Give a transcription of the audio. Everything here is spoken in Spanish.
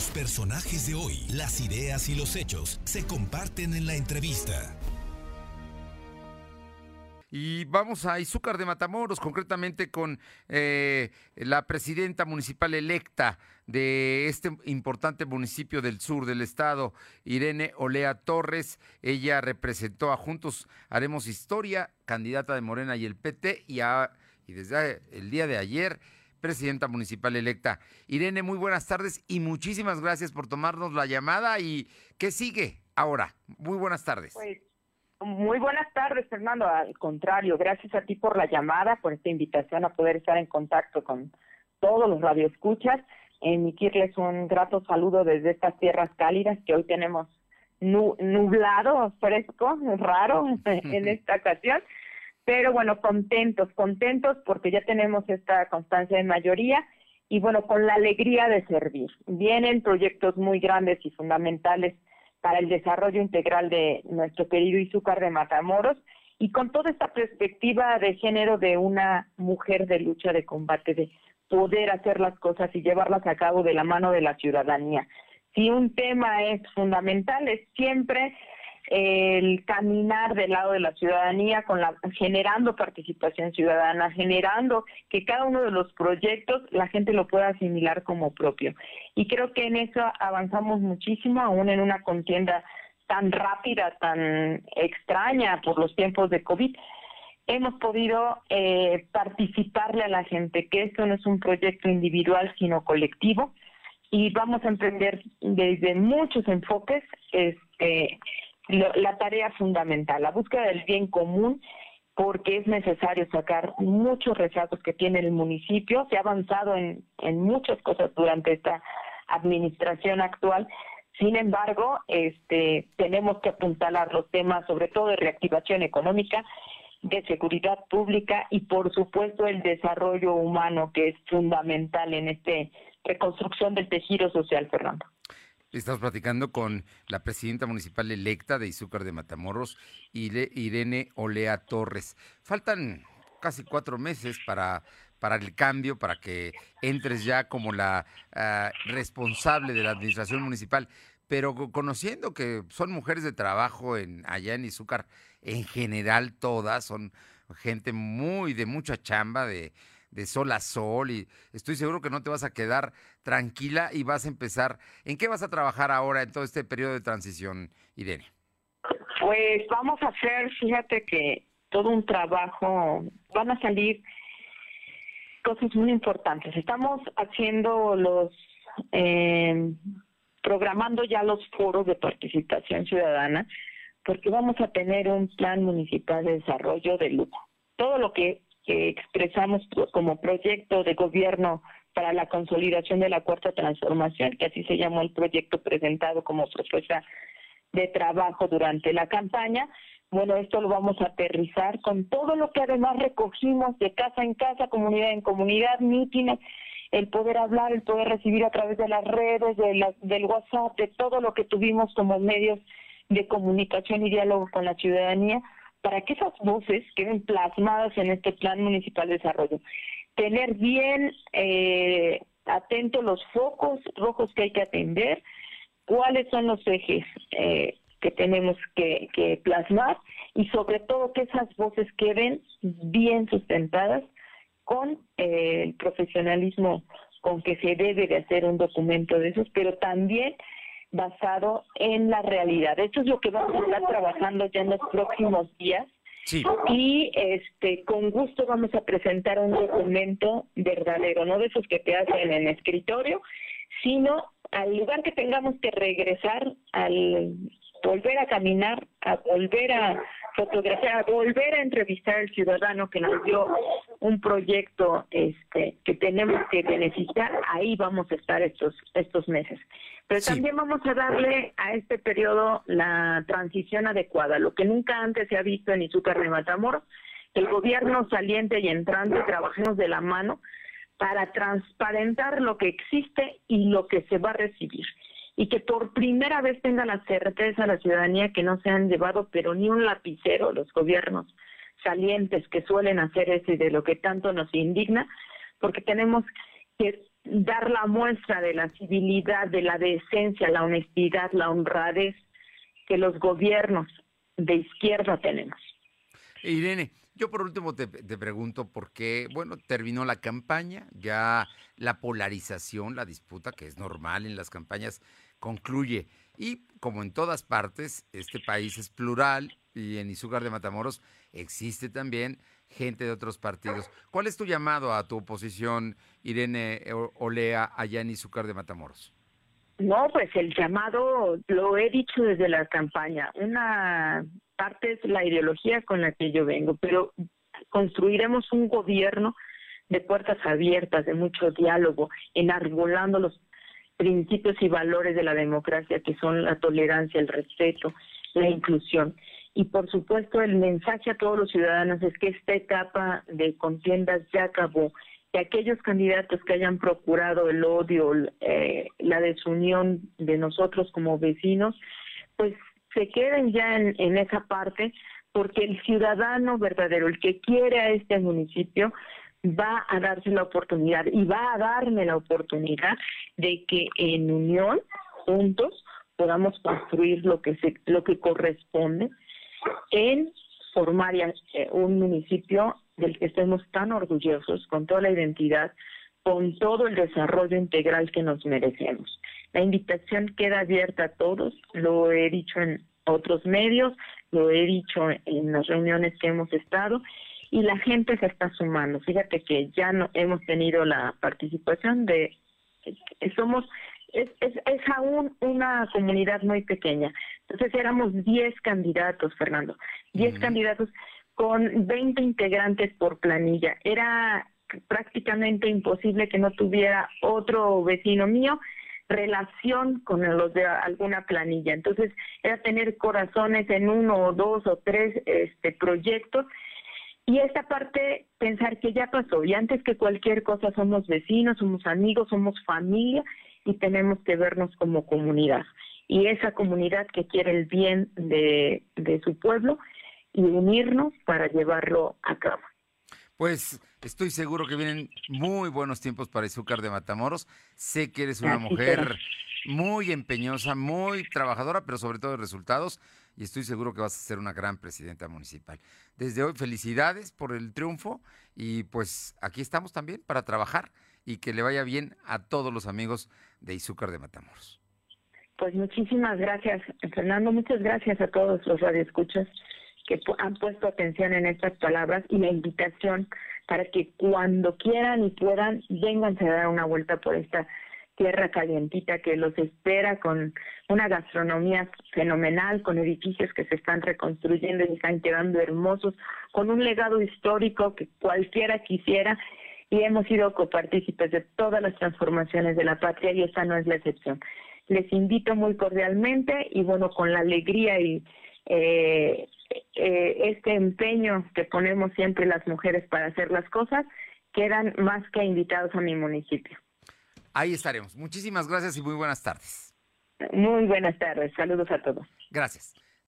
Los personajes de hoy, las ideas y los hechos se comparten en la entrevista. Y vamos a Izúcar de Matamoros, concretamente con eh, la presidenta municipal electa de este importante municipio del sur del estado, Irene Olea Torres. Ella representó a Juntos Haremos Historia, candidata de Morena y el PT, y, y desde el día de ayer, presidenta municipal electa. Irene, muy buenas tardes y muchísimas gracias por tomarnos la llamada. ¿Y qué sigue ahora? Muy buenas tardes. Pues, muy buenas tardes, Fernando. Al contrario, gracias a ti por la llamada, por esta invitación a poder estar en contacto con todos los radioescuchas. Emitirles un grato saludo desde estas tierras cálidas que hoy tenemos nublado, fresco, raro en esta ocasión. Pero bueno, contentos, contentos porque ya tenemos esta constancia de mayoría y bueno, con la alegría de servir. Vienen proyectos muy grandes y fundamentales para el desarrollo integral de nuestro querido Izúcar de Matamoros y con toda esta perspectiva de género de una mujer de lucha de combate, de poder hacer las cosas y llevarlas a cabo de la mano de la ciudadanía. Si un tema es fundamental, es siempre el caminar del lado de la ciudadanía con la generando participación ciudadana, generando que cada uno de los proyectos la gente lo pueda asimilar como propio. Y creo que en eso avanzamos muchísimo aún en una contienda tan rápida, tan extraña por los tiempos de COVID. Hemos podido eh, participarle a la gente, que esto no es un proyecto individual, sino colectivo, y vamos a emprender desde muchos enfoques este, la tarea fundamental, la búsqueda del bien común, porque es necesario sacar muchos rezagos que tiene el municipio. Se ha avanzado en, en muchas cosas durante esta administración actual. Sin embargo, este, tenemos que apuntalar los temas, sobre todo de reactivación económica, de seguridad pública y, por supuesto, el desarrollo humano, que es fundamental en esta reconstrucción del tejido social, Fernando. Estamos platicando con la presidenta municipal electa de Izúcar de Matamoros, Irene Olea Torres. Faltan casi cuatro meses para, para el cambio, para que entres ya como la ah, responsable de la administración municipal. Pero conociendo que son mujeres de trabajo en, allá en Izúcar, en general todas, son gente muy de mucha chamba, de, de sol a sol y estoy seguro que no te vas a quedar tranquila y vas a empezar. ¿En qué vas a trabajar ahora en todo este periodo de transición, Irene? Pues vamos a hacer, fíjate que todo un trabajo, van a salir cosas muy importantes. Estamos haciendo los, eh, programando ya los foros de participación ciudadana, porque vamos a tener un plan municipal de desarrollo de lujo. Todo lo que que expresamos como proyecto de gobierno para la consolidación de la cuarta transformación, que así se llamó el proyecto presentado como propuesta de trabajo durante la campaña. Bueno, esto lo vamos a aterrizar con todo lo que además recogimos de casa en casa, comunidad en comunidad, mítines, el poder hablar, el poder recibir a través de las redes, de del WhatsApp, de todo lo que tuvimos como medios de comunicación y diálogo con la ciudadanía para que esas voces queden plasmadas en este Plan Municipal de Desarrollo. Tener bien eh, atentos los focos rojos que hay que atender, cuáles son los ejes eh, que tenemos que, plasmar y sobre todo que esas voces queden bien sustentadas con eh, el profesionalismo con que se debe de hacer un documento de esos, pero también basado en la realidad. Esto es lo que vamos a estar trabajando ya en los próximos días. Y este con gusto vamos a presentar un documento verdadero, no de esos que te hacen en escritorio, sino al lugar que tengamos que regresar, al volver a caminar, a volver a fotografiar, volver a entrevistar al ciudadano que nos dio un proyecto este que tenemos que beneficiar, ahí vamos a estar estos estos meses. Pero también vamos a darle a este periodo la transición adecuada, lo que nunca antes se ha visto en Izúcar de Matamoros, el gobierno saliente y entrante trabajemos de la mano para transparentar lo que existe y lo que se va a recibir. Y que por primera vez tenga la certeza la ciudadanía que no se han llevado pero ni un lapicero los gobiernos salientes que suelen hacer eso y de lo que tanto nos indigna, porque tenemos que dar la muestra de la civilidad, de la decencia, la honestidad, la honradez que los gobiernos de izquierda tenemos. Irene, yo por último te, te, pregunto por qué, bueno, terminó la campaña, ya la polarización, la disputa, que es normal en las campañas, concluye. Y como en todas partes, este país es plural y en Izúcar de Matamoros existe también gente de otros partidos. ¿Cuál es tu llamado a tu oposición, Irene Olea, allá en Izúcar de Matamoros? No, pues el llamado lo he dicho desde la campaña. Una parte es la ideología con la que yo vengo, pero construiremos un gobierno de puertas abiertas, de mucho diálogo, enarbolando los principios y valores de la democracia, que son la tolerancia, el respeto, la inclusión. Y por supuesto el mensaje a todos los ciudadanos es que esta etapa de contiendas ya acabó, que aquellos candidatos que hayan procurado el odio, eh, la desunión de nosotros como vecinos, pues se queden ya en, en esa parte, porque el ciudadano verdadero, el que quiere a este municipio, va a darse la oportunidad y va a darme la oportunidad de que en unión, juntos, podamos construir lo que se, lo que corresponde en formar eh, un municipio del que estemos tan orgullosos, con toda la identidad, con todo el desarrollo integral que nos merecemos. La invitación queda abierta a todos, lo he dicho en otros medios, lo he dicho en las reuniones que hemos estado y la gente se está sumando. Fíjate que ya no hemos tenido la participación de somos es, es, es, aún una comunidad muy pequeña. Entonces éramos 10 candidatos, Fernando, 10 candidatos con 20 integrantes por planilla. Era prácticamente imposible que no tuviera otro vecino mío relación con los de alguna planilla. Entonces era tener corazones en uno o dos o tres este, proyectos y esta parte, pensar que ya pasó y antes que cualquier cosa somos vecinos, somos amigos, somos familia y tenemos que vernos como comunidad. Y esa comunidad que quiere el bien de, de su pueblo y unirnos para llevarlo a cabo. Pues estoy seguro que vienen muy buenos tiempos para Izúcar de Matamoros. Sé que eres una mujer muy empeñosa, muy trabajadora, pero sobre todo de resultados. Y estoy seguro que vas a ser una gran presidenta municipal. Desde hoy, felicidades por el triunfo. Y pues aquí estamos también para trabajar y que le vaya bien a todos los amigos de Izúcar de Matamoros. Pues muchísimas gracias, Fernando. Muchas gracias a todos los radioescuchas que han puesto atención en estas palabras y la invitación para que cuando quieran y puedan, vénganse a dar una vuelta por esta tierra calientita que los espera con una gastronomía fenomenal, con edificios que se están reconstruyendo y están quedando hermosos, con un legado histórico que cualquiera quisiera y hemos sido copartícipes de todas las transformaciones de la patria y esta no es la excepción. Les invito muy cordialmente y bueno, con la alegría y eh, eh, este empeño que ponemos siempre las mujeres para hacer las cosas, quedan más que invitados a mi municipio. Ahí estaremos. Muchísimas gracias y muy buenas tardes. Muy buenas tardes. Saludos a todos. Gracias.